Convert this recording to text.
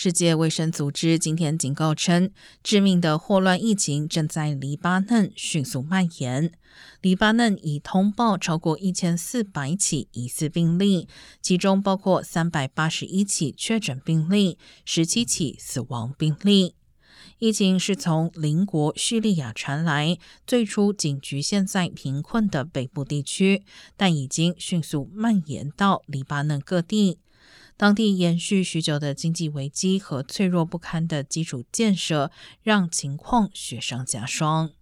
世界卫生组织今天警告称，致命的霍乱疫情正在黎巴嫩迅速蔓延。黎巴嫩已通报超过一千四百起疑似病例，其中包括三百八十一起确诊病例，十七起死亡病例。疫情是从邻国叙利亚传来，最初仅局限在贫困的北部地区，但已经迅速蔓延到黎巴嫩各地。当地延续许久的经济危机和脆弱不堪的基础建设，让情况雪上加霜。